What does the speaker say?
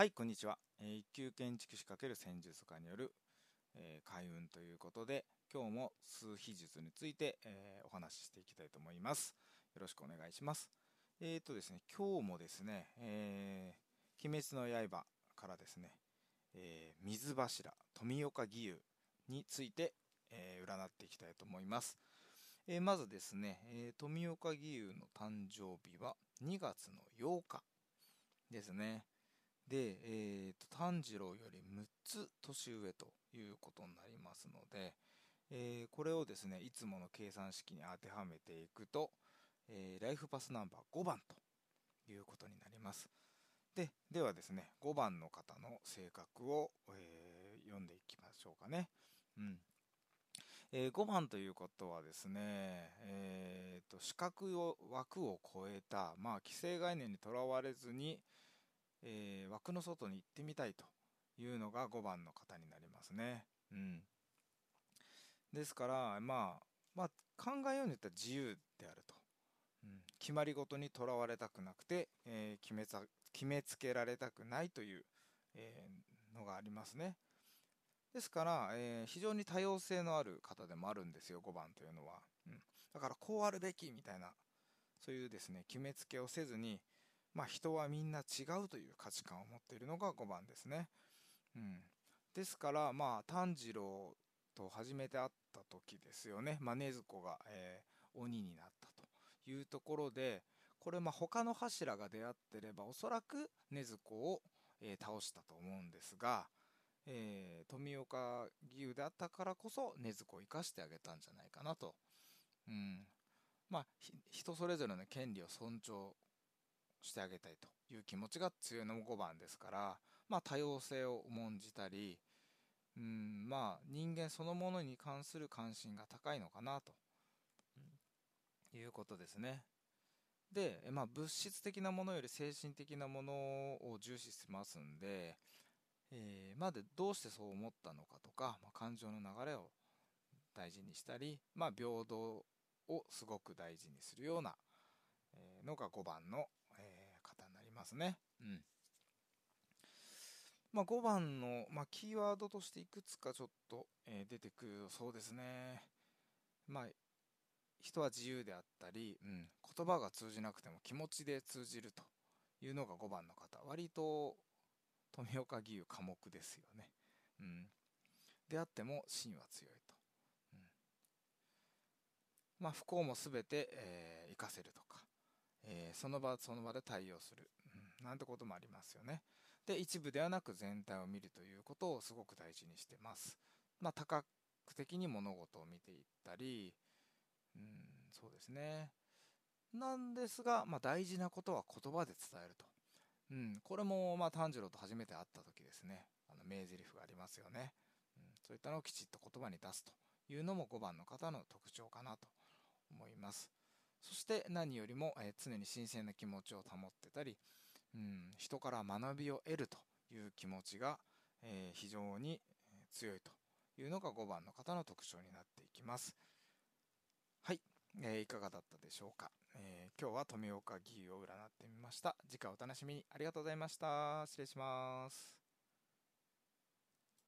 はい、こんにちは。えー、一級建築士×戦術家による、えー、開運ということで、今日も数秘術について、えー、お話ししていきたいと思います。よろしくお願いします。えーとですね、今日もですね、えー、鬼滅の刃からですね、えー、水柱、富岡義勇について、えー、占っていきたいと思います。えー、まずですね、えー、富岡義勇の誕生日は2月の8日ですね。で、えーと、炭治郎より6つ年上ということになりますので、えー、これをですねいつもの計算式に当てはめていくと、えー、ライフパスナンバー5番ということになります。でではですね5番の方の性格を、えー、読んでいきましょうかね。うん。え、5番ということはですね、えーと、四角を枠を超えた、まあ、既成概念にとらわれずに、えー、枠の外に行ってみたいというのが5番の方になりますね。うん、ですから、まあ、まあ、考えようによったら自由であると。うん、決まり事にとらわれたくなくて、えー、決め決めつけられたくないという、えー、のがありますね。ですから、えー、非常に多様性のある方でもあるんですよ、5番というのは。うん、だから、こうあるべきみたいな、そういうですね、決めつけをせずに、まあ、人はみんな違うという価値観を持っているのが5番ですね。うん、ですから、まあ、炭治郎と初めて会った時ですよね、まあ、禰豆子が、えー、鬼になったというところで、これ、まあ、他の柱が出会ってれば、おそらく禰豆子を、えー、倒したと思うんですが、えー、富岡義勇であったからこそ、禰豆子を生かしてあげたんじゃないかなと。うんまあ、人それぞれの権利を尊重してあげたいという気持ちが強いのも5番ですから、まあ、多様性を重んじたりうんまあ人間そのものに関する関心が高いのかなと、いうことですね。で、まあ、物質的なものより精神的なものを重視しますんで、えー、までどうしてそう思ったのかとか、まあ、感情の流れを大事にしたり、まあ、平等をすごく大事にするようなのが5番の、ますね。うんまあ、5番の、まあ、キーワードとしていくつかちょっと、えー、出てくるそうですね。まあ、人は自由であったり、うん、言葉が通じなくても気持ちで通じるというのが5番の方。割と富岡義勇寡黙ですよね。うん、であっても芯は強いと。うん、まあ、不幸も全て、えー、生かせるとか。えー、その場その場で対応する、なんてこともありますよね。で一部ではなく全体を見るということをすごく大事にしてます。まあ、多角的に物事を見ていったり、うん、そうですね。なんですが、まあ、大事なことは言葉で伝えると。うん、これも、まあ、炭治郎と初めて会った時ですね。あの名台詞がありますよね、うん。そういったのをきちっと言葉に出すというのも5番の方の特徴かなと思います。そして何よりも、え常に新鮮な気持ちを保ってたり、うん、人から学びを得るという気持ちが、え非常に強いというのが5番の方の特徴になっていきます。はい、えー、いかがだったでしょうか、えー、今日は富岡義勇を占ってみました。次回お楽しみにありがとうございました。失礼します。